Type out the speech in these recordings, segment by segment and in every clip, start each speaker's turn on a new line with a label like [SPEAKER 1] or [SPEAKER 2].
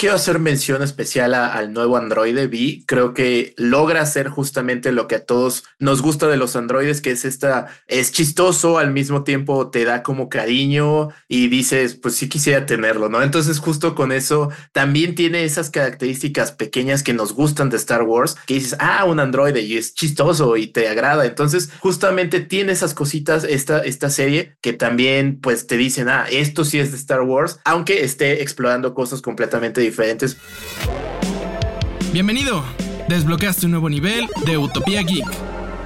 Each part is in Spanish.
[SPEAKER 1] Quiero hacer mención especial al nuevo Android V. Creo que logra hacer justamente lo que a todos nos gusta de los androides, que es esta, es chistoso, al mismo tiempo te da como cariño y dices, pues sí quisiera tenerlo, ¿no? Entonces justo con eso también tiene esas características pequeñas que nos gustan de Star Wars, que dices, ah, un androide y es chistoso y te agrada. Entonces justamente tiene esas cositas esta, esta serie que también pues te dicen, ah, esto sí es de Star Wars, aunque esté explorando cosas completamente.
[SPEAKER 2] Bienvenido. Desbloqueaste un nuevo nivel de Utopía Geek.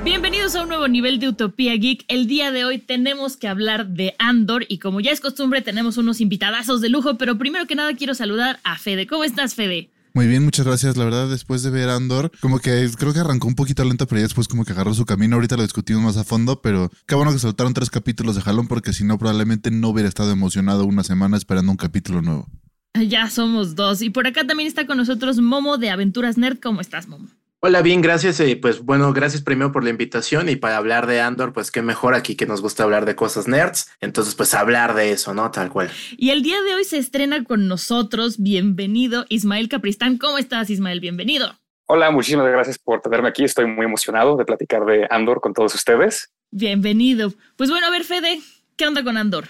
[SPEAKER 3] Bienvenidos a un nuevo nivel de Utopía Geek. El día de hoy tenemos que hablar de Andor y como ya es costumbre tenemos unos invitadazos de lujo, pero primero que nada quiero saludar a Fede. ¿Cómo estás, Fede?
[SPEAKER 4] Muy bien, muchas gracias. La verdad, después de ver Andor, como que creo que arrancó un poquito lento, pero ya después como que agarró su camino. Ahorita lo discutimos más a fondo, pero qué bueno que soltaron tres capítulos de jalón, porque si no, probablemente no hubiera estado emocionado una semana esperando un capítulo nuevo.
[SPEAKER 3] Ya somos dos. Y por acá también está con nosotros Momo de Aventuras Nerd. ¿Cómo estás, Momo?
[SPEAKER 1] Hola, bien, gracias. Eh, pues bueno, gracias primero por la invitación y para hablar de Andor, pues qué mejor aquí que nos gusta hablar de cosas nerds. Entonces, pues hablar de eso, ¿no? Tal cual.
[SPEAKER 3] Y el día de hoy se estrena con nosotros. Bienvenido, Ismael Capristán. ¿Cómo estás, Ismael? Bienvenido.
[SPEAKER 5] Hola, muchísimas gracias por tenerme aquí. Estoy muy emocionado de platicar de Andor con todos ustedes.
[SPEAKER 3] Bienvenido. Pues bueno, a ver, Fede, ¿qué onda con Andor?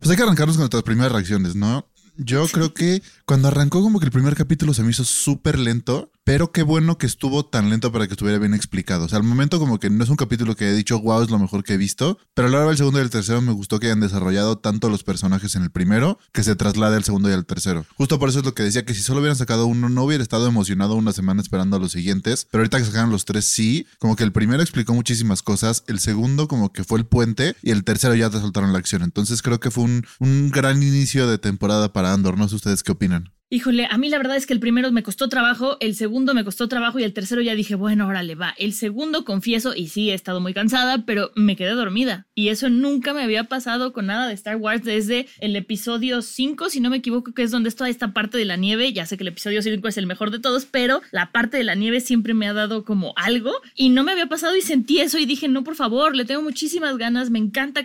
[SPEAKER 4] Pues hay que arrancarnos con nuestras primeras reacciones, ¿no? Yo creo que cuando arrancó como que el primer capítulo se me hizo súper lento pero qué bueno que estuvo tan lento para que estuviera bien explicado. O sea, al momento como que no es un capítulo que he dicho, wow, es lo mejor que he visto, pero a la hora del segundo y el tercero me gustó que hayan desarrollado tanto los personajes en el primero que se traslade al segundo y al tercero. Justo por eso es lo que decía, que si solo hubieran sacado uno, no hubiera estado emocionado una semana esperando a los siguientes, pero ahorita que sacaron los tres, sí, como que el primero explicó muchísimas cosas, el segundo como que fue el puente y el tercero ya te soltaron la acción. Entonces creo que fue un, un gran inicio de temporada para Andor. No sé ustedes qué opinan.
[SPEAKER 3] Híjole, a mí la verdad es que el primero me costó trabajo, el segundo me costó trabajo y el tercero ya dije, bueno, órale, va. El segundo, confieso, y sí, he estado muy cansada, pero me quedé dormida. Y eso nunca me había pasado con nada de Star Wars desde el episodio 5, si no me equivoco, que es donde está esta parte de la nieve. Ya sé que el episodio 5 es el mejor de todos, pero la parte de la nieve siempre me ha dado como algo y no me había pasado y sentí eso y dije, no, por favor, le tengo muchísimas ganas, me encanta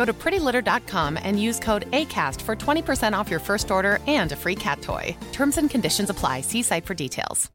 [SPEAKER 6] Go to prettylitter.com and use code ACAST for 20% off your first order and a free cat toy. Terms and conditions apply. See site for details.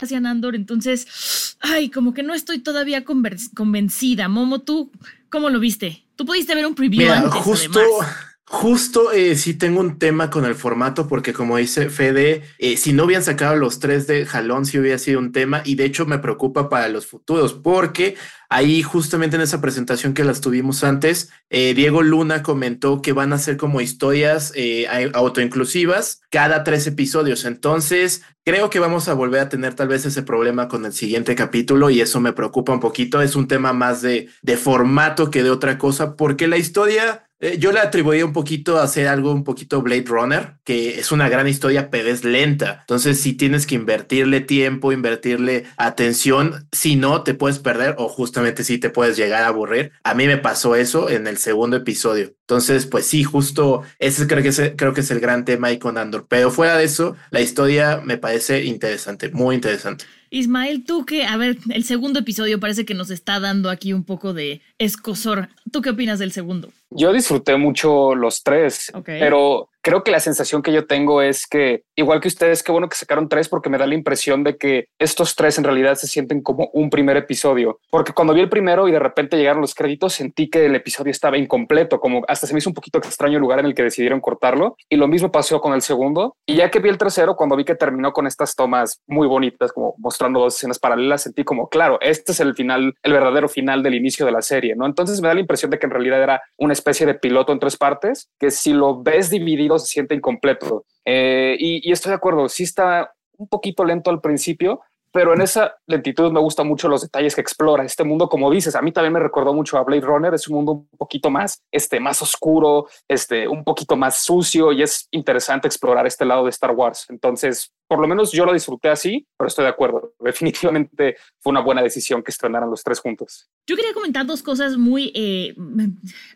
[SPEAKER 3] Hacia Andor, entonces, ay, como que no estoy todavía convencida. Momo, ¿tú cómo lo viste? Tú pudiste ver un preview
[SPEAKER 1] Mira,
[SPEAKER 3] antes,
[SPEAKER 1] justo,
[SPEAKER 3] además.
[SPEAKER 1] Justo eh, sí tengo un tema con el formato porque como dice Fede, eh, si no hubieran sacado los tres de jalón sí hubiera sido un tema y de hecho me preocupa para los futuros porque ahí justamente en esa presentación que las tuvimos antes, eh, Diego Luna comentó que van a ser como historias eh, autoinclusivas cada tres episodios. Entonces creo que vamos a volver a tener tal vez ese problema con el siguiente capítulo y eso me preocupa un poquito. Es un tema más de, de formato que de otra cosa porque la historia eh, yo le atribuía un poquito a hacer algo un poquito Blade Runner, que es una gran historia, pero es lenta. Entonces, si tienes que invertirle tiempo, invertirle atención, si no, te puedes perder o justamente si te puedes llegar a aburrir. A mí me pasó eso en el segundo episodio. Entonces, pues sí, justo ese creo que es, creo que es el gran tema ahí con Andor. Pero fuera de eso, la historia me parece interesante, muy interesante.
[SPEAKER 3] Ismael, tú que, a ver, el segundo episodio parece que nos está dando aquí un poco de escosor. ¿Tú qué opinas del segundo?
[SPEAKER 5] Yo disfruté mucho los tres,
[SPEAKER 3] Okay.
[SPEAKER 5] pero creo que la sensación que yo tengo es que, igual que ustedes, qué bueno que sacaron tres porque me da la impresión de que estos tres en realidad se sienten como un primer episodio. Porque cuando vi el primero y de repente llegaron los créditos, sentí que el episodio estaba incompleto, como hasta se me hizo un poquito extraño el lugar en el que decidieron cortarlo. Y lo mismo pasó con el segundo. Y ya que vi el tercero, cuando vi que terminó con estas tomas muy bonitas, como mostrando dos escenas paralelas, sentí como, claro, este es el final, el verdadero final del inicio de la serie, ¿no? Entonces me da la impresión de que en realidad era una especie de piloto en tres partes, que si lo ves dividido se siente incompleto. Eh, y, y estoy de acuerdo, sí está un poquito lento al principio, pero en esa lentitud me gustan mucho los detalles que explora este mundo, como dices, a mí también me recordó mucho a Blade Runner, es un mundo un poquito más, este, más oscuro, este, un poquito más sucio y es interesante explorar este lado de Star Wars. Entonces, por lo menos yo lo disfruté así, pero estoy de acuerdo. Definitivamente fue una buena decisión que estrenaran los tres juntos.
[SPEAKER 3] Yo quería comentar dos cosas muy eh,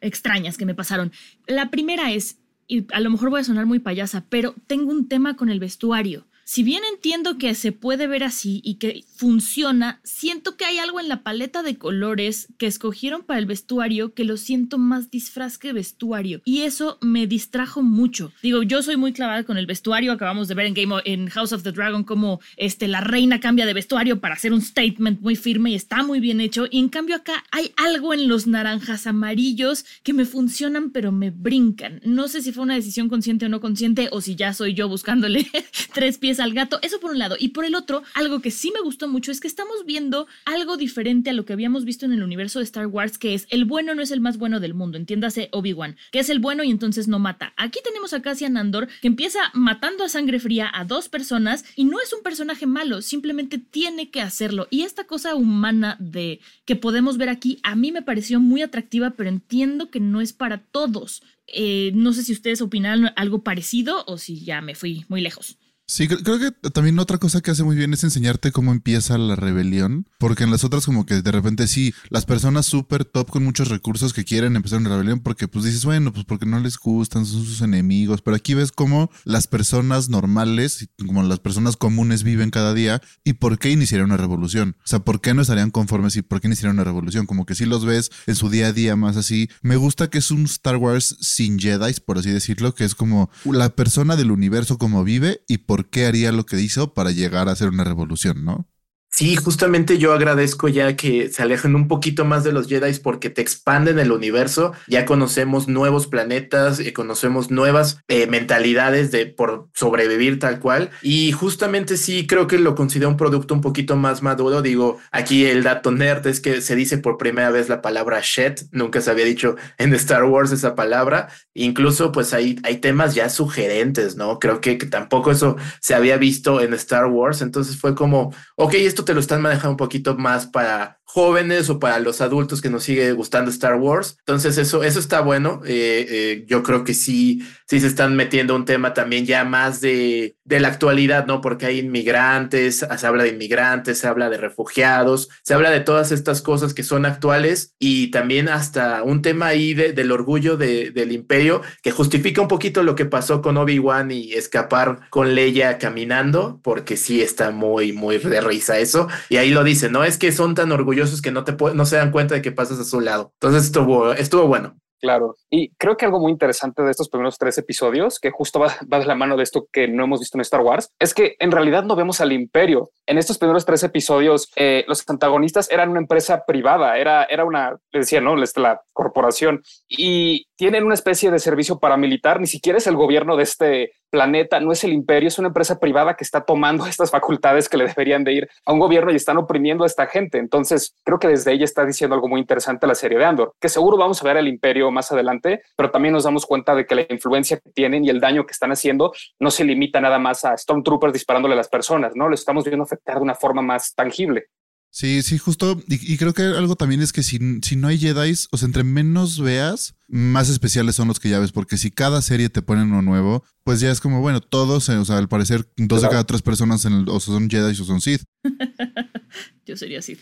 [SPEAKER 3] extrañas que me pasaron. La primera es, y a lo mejor voy a sonar muy payasa, pero tengo un tema con el vestuario. Si bien entiendo que se puede ver así y que funciona, siento que hay algo en la paleta de colores que escogieron para el vestuario que lo siento más disfraz que vestuario. Y eso me distrajo mucho. Digo, yo soy muy clavada con el vestuario. Acabamos de ver en Game en House of the Dragon cómo este, la reina cambia de vestuario para hacer un statement muy firme y está muy bien hecho. Y en cambio acá hay algo en los naranjas amarillos que me funcionan pero me brincan. No sé si fue una decisión consciente o no consciente o si ya soy yo buscándole tres pies al gato. Eso por un lado. Y por el otro, algo que sí me gustó mucho es que estamos viendo algo diferente a lo que habíamos visto en el universo de Star Wars, que es el bueno no es el más bueno del mundo. Entiéndase Obi-Wan, que es el bueno y entonces no mata. Aquí tenemos a Cassian Andor, que empieza matando a sangre fría a dos personas y no es un personaje malo, simplemente tiene que hacerlo. Y esta cosa humana de que podemos ver aquí, a mí me pareció muy atractiva, pero entiendo que no es para todos. Eh, no sé si ustedes opinan algo parecido o si ya me fui muy lejos.
[SPEAKER 4] Sí, creo que también otra cosa que hace muy bien es enseñarte cómo empieza la rebelión, porque en las otras como que de repente sí, las personas súper top con muchos recursos que quieren empezar una rebelión porque pues dices, bueno, pues porque no les gustan, son sus enemigos, pero aquí ves cómo las personas normales, como las personas comunes viven cada día y por qué iniciarían una revolución. O sea, ¿por qué no estarían conformes y por qué iniciarían una revolución? Como que si los ves en su día a día más así. Me gusta que es un Star Wars sin Jedi, por así decirlo, que es como la persona del universo como vive y por qué haría lo que hizo para llegar a hacer una revolución, ¿no?
[SPEAKER 1] Sí, justamente yo agradezco ya que se alejen un poquito más de los Jedi porque te expanden el universo. Ya conocemos nuevos planetas, eh, conocemos nuevas eh, mentalidades de por sobrevivir tal cual. Y justamente sí creo que lo considero un producto un poquito más maduro. Digo, aquí el dato nerd es que se dice por primera vez la palabra shed. Nunca se había dicho en Star Wars esa palabra. Incluso pues hay, hay temas ya sugerentes, ¿no? Creo que, que tampoco eso se había visto en Star Wars. Entonces fue como, ok, esto te lo están manejando un poquito más para jóvenes o para los adultos que nos sigue gustando Star Wars. Entonces eso, eso está bueno. Eh, eh, yo creo que sí, sí se están metiendo un tema también ya más de, de la actualidad, ¿no? Porque hay inmigrantes, se habla de inmigrantes, se habla de refugiados, se habla de todas estas cosas que son actuales y también hasta un tema ahí del orgullo del imperio que justifica un poquito lo que pasó con Obi-Wan y escapar con Leia caminando, porque sí está muy, muy de risa eso. Y ahí lo dice, ¿no? Es que son tan orgullosos que no, te no se dan cuenta de que pasas a su lado. Entonces estuvo, estuvo bueno.
[SPEAKER 5] Claro, y creo que algo muy interesante de estos primeros tres episodios, que justo va, va, de la mano de esto que no hemos visto en Star Wars, es que en realidad no vemos al imperio. En estos primeros tres episodios, eh, los antagonistas eran una empresa privada, era, era una, le decía, ¿no? La corporación, y tienen una especie de servicio paramilitar, ni siquiera es el gobierno de este planeta, no es el imperio, es una empresa privada que está tomando estas facultades que le deberían de ir a un gobierno y están oprimiendo a esta gente. Entonces, creo que desde ella está diciendo algo muy interesante la serie de Andor, que seguro vamos a ver el imperio más adelante, pero también nos damos cuenta de que la influencia que tienen y el daño que están haciendo no se limita nada más a Stormtroopers disparándole a las personas, ¿no? Lo estamos viendo afectar de una forma más tangible.
[SPEAKER 4] Sí, sí, justo. Y, creo que algo también es que si, si no hay Jedi, o sea, entre menos veas, más especiales son los que ya ves. Porque si cada serie te ponen uno nuevo, pues ya es como, bueno, todos, o sea, al parecer, dos de cada tres personas en el, o son Jedi o son Sith.
[SPEAKER 3] Yo sería Sith.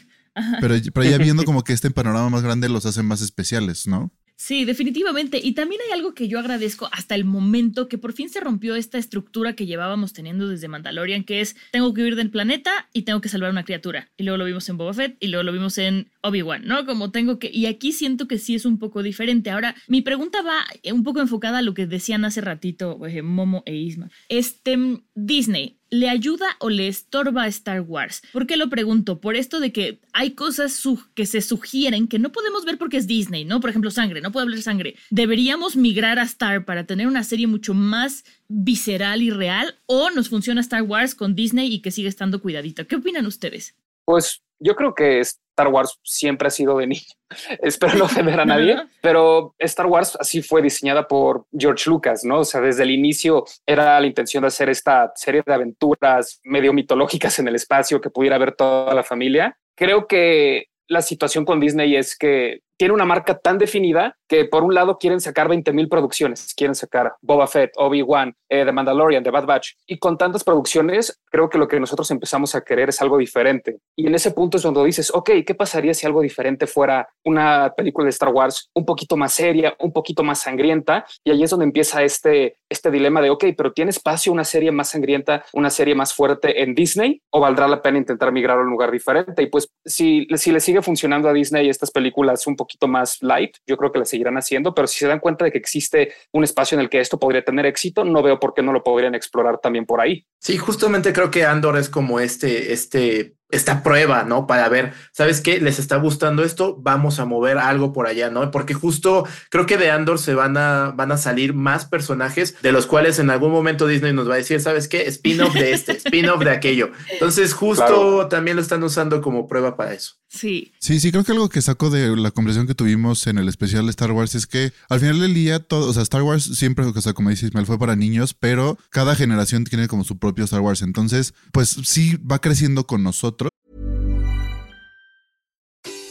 [SPEAKER 4] Pero, pero ya viendo como que este panorama más grande los hace más especiales, ¿no?
[SPEAKER 3] Sí, definitivamente. Y también hay algo que yo agradezco hasta el momento que por fin se rompió esta estructura que llevábamos teniendo desde Mandalorian, que es tengo que huir del planeta y tengo que salvar una criatura. Y luego lo vimos en Boba Fett y luego lo vimos en Obi-Wan, ¿no? Como tengo que... Y aquí siento que sí es un poco diferente. Ahora, mi pregunta va un poco enfocada a lo que decían hace ratito Momo e Isma. Este, Disney, ¿le ayuda o le estorba a Star Wars? ¿Por qué lo pregunto? Por esto de que hay cosas que se sugieren que no podemos ver porque es Disney, ¿no? Por ejemplo, sangre, no puedo hablar sangre. ¿Deberíamos migrar a Star para tener una serie mucho más visceral y real? ¿O nos funciona Star Wars con Disney y que sigue estando cuidadito? ¿Qué opinan ustedes?
[SPEAKER 5] Pues Yo creo que Star Wars siempre ha sido de niño. Espero no ofender a nadie, pero Star Wars así fue diseñada por George Lucas, ¿no? O sea, desde el inicio era la intención de hacer esta serie de aventuras medio mitológicas en el espacio que pudiera ver toda la familia. Creo que la situación con Disney es que tiene una marca tan definida que por un lado quieren sacar 20 mil producciones, quieren sacar Boba Fett, Obi-Wan, eh, The Mandalorian, The Bad Batch, y con tantas producciones, creo que lo que nosotros empezamos a querer es algo diferente. Y en ese punto es donde dices, ok, ¿qué pasaría si algo diferente fuera una película de Star Wars un poquito más seria, un poquito más sangrienta? Y ahí es donde empieza este, este dilema de, ok, pero ¿tiene espacio una serie más sangrienta, una serie más fuerte en Disney? ¿O valdrá la pena intentar migrar a un lugar diferente? Y pues si, si le sigue funcionando a Disney estas películas un poquito poquito más light, yo creo que la seguirán haciendo, pero si se dan cuenta de que existe un espacio en el que esto podría tener éxito, no veo por qué no lo podrían explorar también por ahí.
[SPEAKER 1] Sí, justamente creo que Andor es como este, este esta prueba, ¿no? Para ver, ¿sabes qué? ¿Les está gustando esto? Vamos a mover algo por allá, ¿no? Porque justo creo que de Andor se van a, van a salir más personajes de los cuales en algún momento Disney nos va a decir, ¿sabes qué? Spin-off de este, spin-off de aquello. Entonces justo también lo están usando como prueba para eso.
[SPEAKER 3] Sí.
[SPEAKER 4] Sí, sí, creo que algo que saco de la conversación que tuvimos en el especial de Star Wars es que al final del día todo, o sea, Star Wars siempre, o sea, como dice Ismael, fue para niños, pero cada generación tiene como su propio Star Wars. Entonces, pues sí va creciendo con nosotros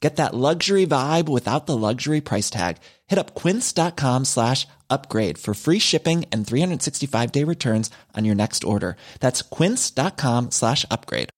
[SPEAKER 7] Get that luxury vibe without the luxury price tag. Hit up quince.com slash upgrade for free shipping and 365 day returns on your next order. That's quince.com slash upgrade.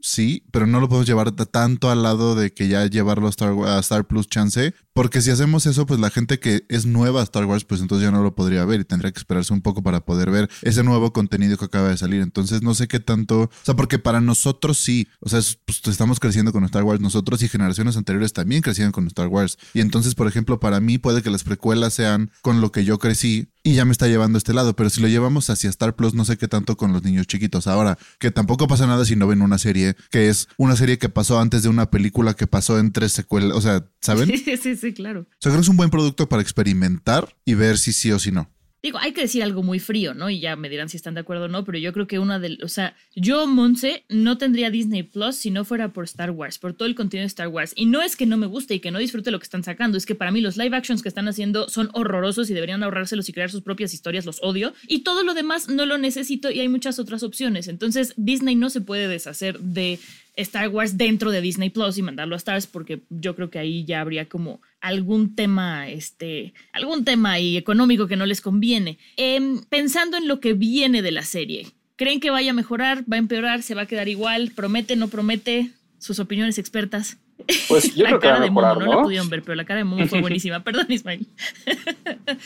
[SPEAKER 4] Sí, pero no lo podemos llevar tanto al lado de que ya llevarlo a Star, a Star Plus chance, porque si hacemos eso, pues la gente que es nueva a Star Wars, pues entonces ya no lo podría ver y tendría que esperarse un poco para poder ver ese nuevo contenido que acaba de salir. Entonces no sé qué tanto, o sea, porque para nosotros sí, o sea, pues, estamos creciendo con Star Wars, nosotros y generaciones anteriores también crecieron con Star Wars. Y entonces, por ejemplo, para mí puede que las precuelas sean con lo que yo crecí y ya me está llevando a este lado, pero si lo llevamos hacia Star Plus, no sé qué tanto con los niños chiquitos. Ahora, que tampoco pasa nada si no ven una serie, que es una serie que pasó antes de una película que pasó en tres secuelas, o sea, ¿saben?
[SPEAKER 3] Sí, sí, sí, claro.
[SPEAKER 4] O sea, creo que es un buen producto para experimentar y ver si sí o si no.
[SPEAKER 3] Digo, hay que decir algo muy frío, ¿no? Y ya me dirán si están de acuerdo o no, pero yo creo que una de, o sea, yo, Monse, no tendría Disney Plus si no fuera por Star Wars, por todo el contenido de Star Wars. Y no es que no me guste y que no disfrute lo que están sacando, es que para mí los live actions que están haciendo son horrorosos y deberían ahorrárselos y crear sus propias historias, los odio. Y todo lo demás no lo necesito y hay muchas otras opciones. Entonces, Disney no se puede deshacer de Star Wars dentro de Disney Plus y mandarlo a Stars porque yo creo que ahí ya habría como algún tema, este, algún tema ahí económico que no les conviene. Em, pensando en lo que viene de la serie, ¿creen que vaya a mejorar, va a empeorar, se va a quedar igual, promete, no promete? Sus opiniones expertas.
[SPEAKER 5] Pues yo
[SPEAKER 3] la
[SPEAKER 5] creo
[SPEAKER 3] cara
[SPEAKER 5] que va a
[SPEAKER 3] de Momo, no,
[SPEAKER 5] ¿no?
[SPEAKER 3] la pudieron ver, pero la cara de Momo fue buenísima. Perdón, Ismael.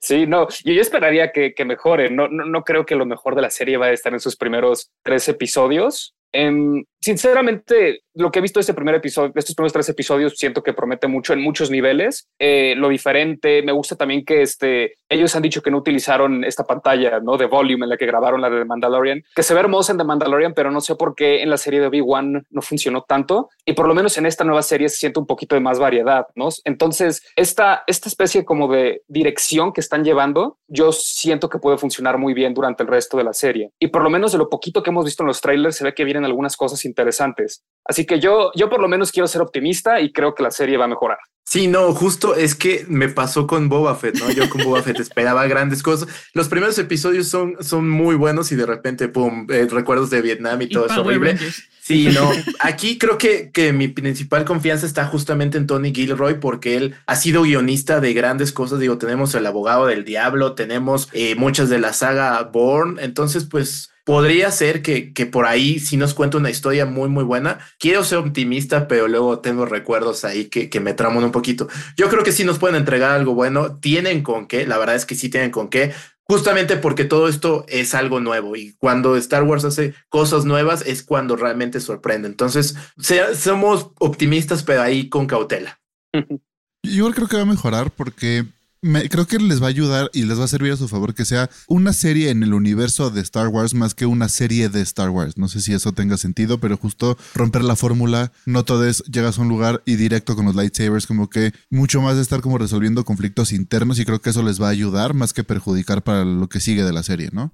[SPEAKER 5] Sí, no, yo, yo esperaría que, que mejore. No, no, no creo que lo mejor de la serie va a estar en sus primeros tres episodios. Em, sinceramente, lo que he visto de este primer episodio, estos primeros tres episodios, siento que promete mucho en muchos niveles. Eh, lo diferente, me gusta también que este, ellos han dicho que no utilizaron esta pantalla ¿no? de volume en la que grabaron la de Mandalorian, que se ve hermosa en The Mandalorian, pero no sé por qué en la serie de Obi-Wan no funcionó tanto. Y por lo menos en esta nueva serie se siente un poquito de más variedad. ¿no? Entonces, esta, esta especie como de dirección que están llevando, yo siento que puede funcionar muy bien durante el resto de la serie. Y por lo menos de lo poquito que hemos visto en los trailers, se ve que vienen algunas cosas interesantes. Así que yo, yo por lo menos quiero ser optimista y creo que la serie va a mejorar.
[SPEAKER 1] Sí, no, justo es que me pasó con Boba Fett, ¿no? Yo con Boba Fett esperaba grandes cosas. Los primeros episodios son, son muy buenos y de repente, pum, eh, recuerdos de Vietnam y,
[SPEAKER 3] Y
[SPEAKER 1] todo es horrible.
[SPEAKER 3] Rangers.
[SPEAKER 1] Sí, no. Aquí creo que, que mi principal confianza está justamente en Tony Gilroy porque él ha sido guionista de grandes cosas. Digo, tenemos El Abogado del Diablo, tenemos eh, muchas de la saga Bourne. Entonces, pues podría ser que, que por ahí sí nos cuenta una historia muy, muy buena. Quiero ser optimista, pero luego tengo recuerdos ahí que, que me traman un poquito. Yo creo que sí nos pueden entregar algo bueno. Tienen con qué, la verdad es que sí tienen con qué. Justamente porque todo esto es algo nuevo y cuando Star Wars hace cosas nuevas es cuando realmente sorprende. Entonces, sea- somos optimistas, pero ahí con cautela.
[SPEAKER 4] Igual creo que va a mejorar porque me- creo que les va a ayudar y les va a servir a su favor que sea una serie en el universo de Star Wars más que una serie de Star Wars. No sé si eso tenga sentido, pero justo romper la fórmula, no todo es llegas a un lugar y directo con los lightsabers, como que mucho más de estar como resolviendo conflictos internos y creo que eso les va a ayudar más que perjudicar para lo que sigue de la serie, ¿no?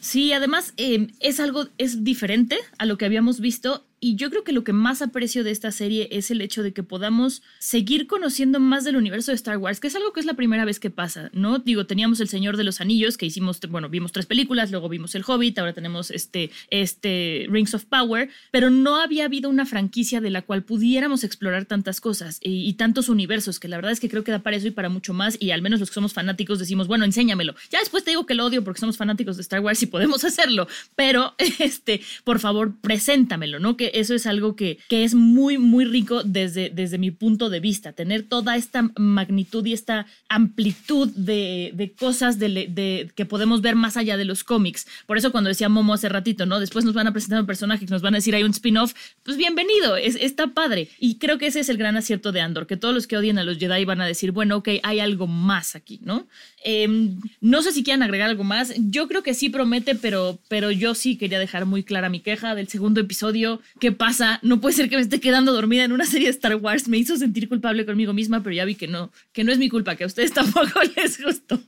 [SPEAKER 3] Sí, además eh, es algo, es diferente a lo que habíamos visto y yo creo que lo que más aprecio de esta serie es el hecho de que podamos seguir conociendo más del universo de Star Wars, que es algo que es la primera vez que pasa, ¿no? Digo, teníamos El Señor de los Anillos, que hicimos, bueno, vimos tres películas, luego vimos El Hobbit, ahora tenemos este, este Rings of Power, pero no había habido una franquicia de la cual pudiéramos explorar tantas cosas y, tantos universos, que la verdad es que creo que da para eso y para mucho más, y al menos los que somos fanáticos decimos, bueno, enséñamelo. Ya después te digo que lo odio porque somos fanáticos de Star Wars y podemos hacerlo, pero este, por favor, preséntamelo, ¿no? Que eso es algo que, que es muy, muy rico desde, desde mi punto de vista, tener toda esta magnitud y esta amplitud de, de cosas de, de- que podemos ver más allá de los cómics. Por eso cuando decía Momo hace ratito, ¿no? Después nos van a presentar un personaje que nos van a decir hay un spin-off, pues bienvenido, es, está padre. Y creo que ese es el gran acierto de Andor, que todos los que odian a los Jedi van a decir, bueno, ok, hay algo más aquí, ¿no? Em, no sé si quieren agregar algo más. Yo creo que sí promete, pero, pero yo sí quería dejar muy clara mi queja del segundo episodio. ¿Qué pasa? No puede ser que me esté quedando dormida en una serie de Star Wars. Me hizo sentir culpable conmigo misma, pero ya vi que no, que no es mi culpa, que a ustedes tampoco les gustó.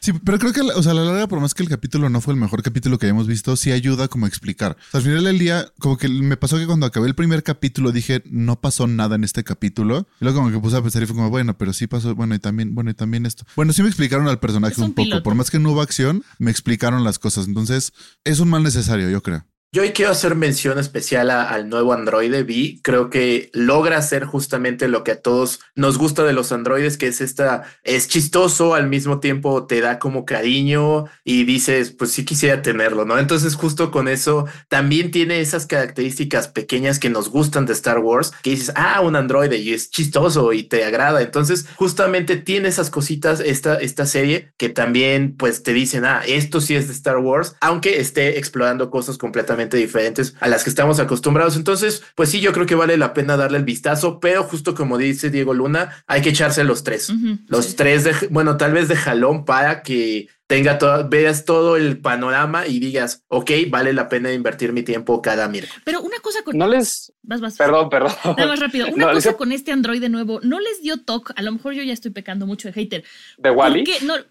[SPEAKER 4] Sí, pero creo que, o sea, a la larga, por más que el capítulo no fue el mejor capítulo que hayamos visto, sí ayuda como a explicar. O sea, al final del día, como que me pasó que cuando acabé el primer capítulo dije, no pasó nada en este capítulo. Y luego como que puse a pensar y fue como, bueno, pero sí pasó, bueno, y también, bueno, y también esto. Bueno, sí me explicaron al personaje
[SPEAKER 3] un
[SPEAKER 4] un poco.
[SPEAKER 3] piloto.
[SPEAKER 4] Por más que no hubo acción, me explicaron las cosas. Entonces, es un mal necesario, yo creo.
[SPEAKER 1] Yo hoy quiero hacer mención especial al nuevo androide V. Creo que logra hacer justamente lo que a todos nos gusta de los androides, que es esta, es chistoso, al mismo tiempo te da como cariño y dices, pues sí quisiera tenerlo, ¿no? Entonces justo con eso también tiene esas características pequeñas que nos gustan de Star Wars, que dices, ah, un androide y es chistoso y te agrada. Entonces justamente tiene esas cositas esta, esta serie que también pues te dicen, ah, esto sí es de Star Wars, aunque esté explorando cosas completamente diferentes a las que estamos acostumbrados. Entonces, pues sí, yo creo que vale la pena darle el vistazo, pero justo como dice Diego Luna, hay que echarse los tres. Los
[SPEAKER 3] sí.
[SPEAKER 1] tres de, bueno, tal vez de jalón para que tenga todo, veas todo el panorama y digas, ok, vale la pena invertir mi tiempo cada miércoles.
[SPEAKER 3] Pero una cosa con...
[SPEAKER 5] No les.
[SPEAKER 3] Vas, vas.
[SPEAKER 5] Perdón, perdón.
[SPEAKER 3] Nada más rápido. Una
[SPEAKER 5] No, les-
[SPEAKER 3] cosa con este androide nuevo, ¿no les dio toque? A lo mejor yo ya estoy pecando mucho de hater.
[SPEAKER 5] ¿De Wally?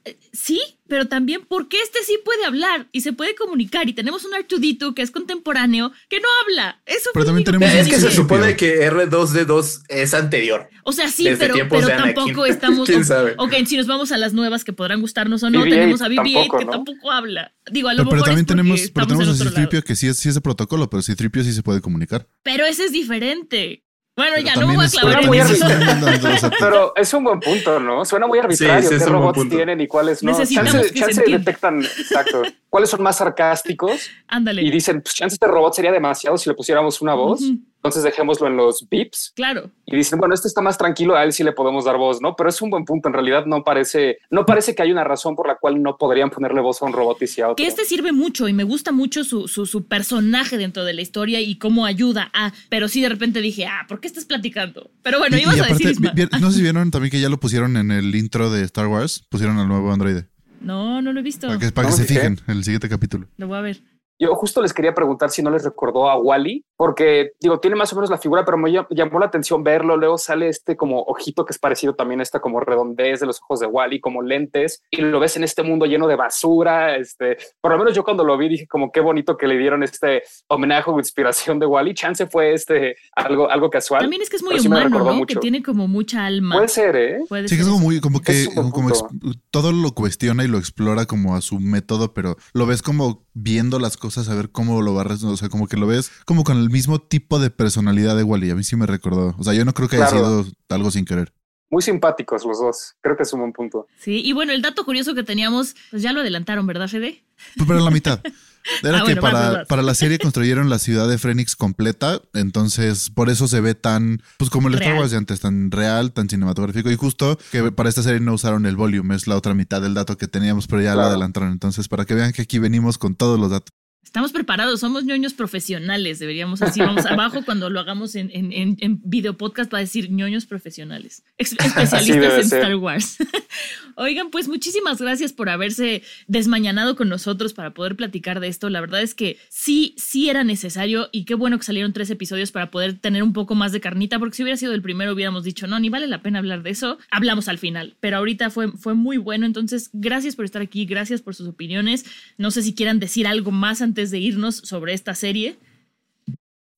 [SPEAKER 3] Eh, sí, pero también porque este sí puede hablar y se puede comunicar y tenemos un R2D2 que es contemporáneo que no habla. Eso
[SPEAKER 4] Pero también tenemos
[SPEAKER 1] Es que se supone que R2D2 es anterior.
[SPEAKER 3] O sea, sí,
[SPEAKER 1] desde
[SPEAKER 3] pero, pero
[SPEAKER 1] de Anakin.
[SPEAKER 3] tampoco estamos.
[SPEAKER 1] ¿Quién sabe?
[SPEAKER 3] Ok, si nos vamos a las nuevas que podrán gustarnos o no,
[SPEAKER 5] BB-8
[SPEAKER 3] tenemos a BB-8
[SPEAKER 5] tampoco,
[SPEAKER 3] que
[SPEAKER 5] ¿no?
[SPEAKER 3] tampoco habla. Digo, a lo
[SPEAKER 4] Pero, pero
[SPEAKER 3] mejor
[SPEAKER 4] también
[SPEAKER 3] es
[SPEAKER 4] tenemos, pero
[SPEAKER 3] estamos
[SPEAKER 4] tenemos
[SPEAKER 3] en
[SPEAKER 4] a. Citripio que sí es, sí es de protocolo, pero Citripio sí se puede comunicar.
[SPEAKER 3] Pero ese es diferente. Bueno,
[SPEAKER 4] Pero
[SPEAKER 3] ya no me
[SPEAKER 4] también
[SPEAKER 3] voy a clavar
[SPEAKER 5] pero
[SPEAKER 3] en
[SPEAKER 5] muy
[SPEAKER 3] eso.
[SPEAKER 4] También
[SPEAKER 5] Pero es un buen punto, ¿no? Suena muy arbitrario.
[SPEAKER 1] sí,
[SPEAKER 5] ¿Qué robots tienen y cuáles no?
[SPEAKER 3] Necesitamos
[SPEAKER 5] chance
[SPEAKER 3] que
[SPEAKER 5] detectan, exacto, cuáles son más sarcásticos
[SPEAKER 3] Ándale.
[SPEAKER 5] y dicen, pues chance este robot sería demasiado si le pusiéramos una voz.
[SPEAKER 3] Ujú.
[SPEAKER 5] Entonces dejémoslo en los beeps
[SPEAKER 3] Claro.
[SPEAKER 5] y dicen, bueno, este está más tranquilo, a él sí le podemos dar voz, ¿no? Pero es un buen punto. En realidad no parece, no parece que hay una razón por la cual no podrían ponerle voz a un robot y sí a otro.
[SPEAKER 3] Que este sirve mucho y me gusta mucho su, su, su personaje dentro de la historia y cómo ayuda a. Pero sí, de repente dije, ah, ¿por qué estás platicando? Pero bueno,
[SPEAKER 4] y-
[SPEAKER 3] ibas
[SPEAKER 4] y
[SPEAKER 3] a decir.
[SPEAKER 4] aparte,
[SPEAKER 3] Isma.
[SPEAKER 4] vi- vi- no sé si vieron también que ya lo pusieron en el intro de Star Wars, pusieron al nuevo androide.
[SPEAKER 3] No, no lo he visto.
[SPEAKER 4] Para que, para que se
[SPEAKER 5] fijé.
[SPEAKER 4] fijen en el siguiente capítulo.
[SPEAKER 3] Lo voy a ver.
[SPEAKER 5] Yo justo les quería preguntar si no les recordó a Wally, porque digo, tiene más o menos la figura, pero me llamó la atención verlo. Luego sale este como ojito que es parecido también a esta como redondez de los ojos de Wally, como lentes, y lo ves en este mundo lleno de basura. Este, por lo menos yo cuando lo vi dije como qué bonito que le dieron este homenaje o inspiración de Wally. Chance fue este algo, algo casual.
[SPEAKER 3] También es que es muy humano, ¿no? Que tiene como mucha alma.
[SPEAKER 5] Puede ser, ¿eh?
[SPEAKER 4] sí, que es como muy, como que como, todo lo cuestiona y lo explora como a su método, pero lo ves como viendo las cosas a ver cómo lo va a o sea, como que lo ves como con el mismo tipo de personalidad de Wally. A mí sí me recordó. O sea, yo no creo que haya sido algo sin querer
[SPEAKER 5] muy simpáticos los dos. Creo que es un buen punto.
[SPEAKER 3] Sí, y bueno, el dato curioso que teníamos, pues ya lo adelantaron, ¿verdad, Fede?
[SPEAKER 4] Pues pero la mitad. Era ah, que para, para, la serie construyeron la ciudad de Phoenix completa, entonces por eso se ve tan, pues como el Star Wars de antes, tan real, tan cinematográfico. Y justo que para esta serie no usaron el volume, es la otra mitad del dato que teníamos, pero ya lo adelantaron. Entonces, para que vean que aquí venimos con todos los datos.
[SPEAKER 3] Estamos preparados, somos ñoños profesionales, deberíamos así, vamos abajo cuando lo hagamos en, en, en, video podcast va a decir ñoños profesionales, especialistas en Star Wars. Oigan, pues muchísimas gracias por haberse desmañanado con nosotros para poder platicar de esto. La verdad es que sí, sí era necesario y qué bueno que salieron tres episodios para poder tener un poco más de carnita, porque si hubiera sido el primero hubiéramos dicho, no, ni vale la pena hablar de eso. Hablamos al final, pero ahorita fue, fue muy bueno, entonces gracias por estar aquí, gracias por sus opiniones. No sé si quieran decir algo más antes de irnos sobre esta serie?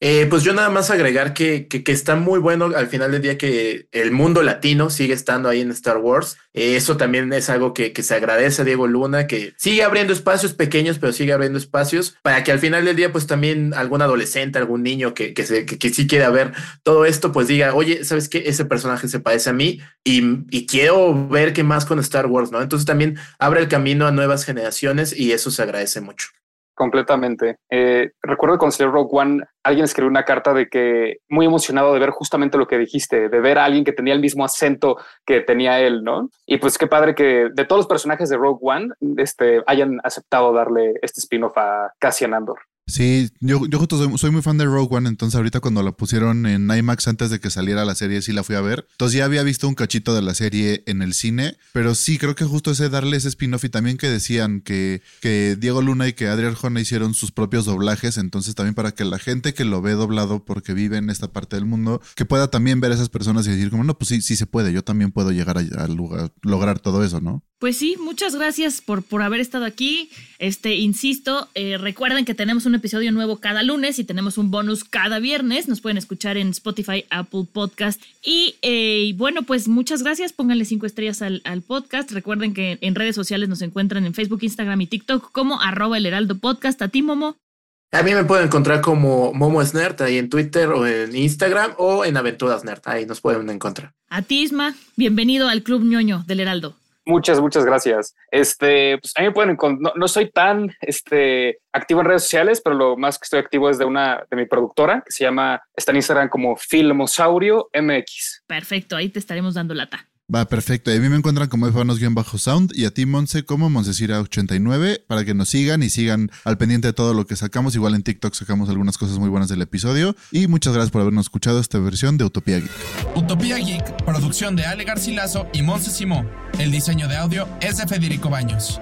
[SPEAKER 1] Eh, pues yo nada más agregar que, que, está muy bueno al final del día que el mundo latino sigue estando ahí en Star Wars. Eh, eso también es algo que, que, se agradece a Diego Luna, que sigue abriendo espacios pequeños, pero sigue abriendo espacios para que al final del día, pues también algún adolescente, algún niño que, que, se, que, sí quiera ver todo esto, pues diga, oye, ¿sabes qué? Ese personaje se parece a mí y quiero ver qué más con Star Wars, ¿no? Entonces también abre el camino a nuevas generaciones y eso se agradece mucho.
[SPEAKER 5] Completamente. Eh, recuerdo cuando salió Rogue One, alguien escribió una carta de que muy emocionado de ver justamente lo que dijiste, de ver a alguien que tenía el mismo acento que tenía él, ¿no? Y pues qué padre que de todos los personajes de Rogue One este, hayan aceptado darle este spin-off a Cassian Andor.
[SPEAKER 4] Sí, yo, justo soy, muy fan de Rogue One, entonces ahorita cuando la pusieron en IMAX antes de que saliera la serie, sí la fui a ver. Entonces ya había visto un cachito de la serie en el cine, pero sí, creo que justo ese darle ese spin-off y también que decían que, que Diego Luna y que Adrián Arjona hicieron sus propios doblajes, entonces también para que la gente que lo ve doblado porque vive en esta parte del mundo, que pueda también ver a esas personas y decir como, no, pues sí, sí se puede, yo también puedo llegar a, lograr todo eso, ¿no?
[SPEAKER 3] Pues sí, muchas gracias por, por haber estado aquí. Este, insisto, eh, recuerden que tenemos un episodio nuevo cada lunes y tenemos un bonus cada viernes. Nos pueden escuchar en Spotify, Apple Podcast. Y eh, bueno, pues muchas gracias. Pónganle cinco estrellas al, podcast. Recuerden que en redes sociales nos encuentran en Facebook, Instagram y TikTok como arroba el heraldo podcast. A ti, Momo.
[SPEAKER 1] A mí me pueden encontrar como Momo Snert ahí en Twitter o en Instagram o en Aventuras Nerd. Ahí nos pueden encontrar.
[SPEAKER 3] A ti, Isma, bienvenido al Club ñoño del Heraldo.
[SPEAKER 5] Muchas, muchas gracias. Este, pues a mí me pueden, no, no, soy tan este, activo en redes sociales, pero lo más que estoy activo es de una de mi productora que se llama, está en Instagram como Filmosaurio MX.
[SPEAKER 3] Perfecto, ahí te estaremos dando lata.
[SPEAKER 4] Va, perfecto. A mí me encuentran como bajo sound y a ti, Monse, como Monsecira89 para que nos sigan y sigan al pendiente de todo lo que sacamos. Igual en TikTok sacamos algunas cosas muy buenas del episodio. Y muchas gracias por habernos escuchado esta versión de Utopía Geek.
[SPEAKER 2] Utopía Geek, producción de Ale Garcilaso y Monse Simó. El diseño de audio es de Federico Baños.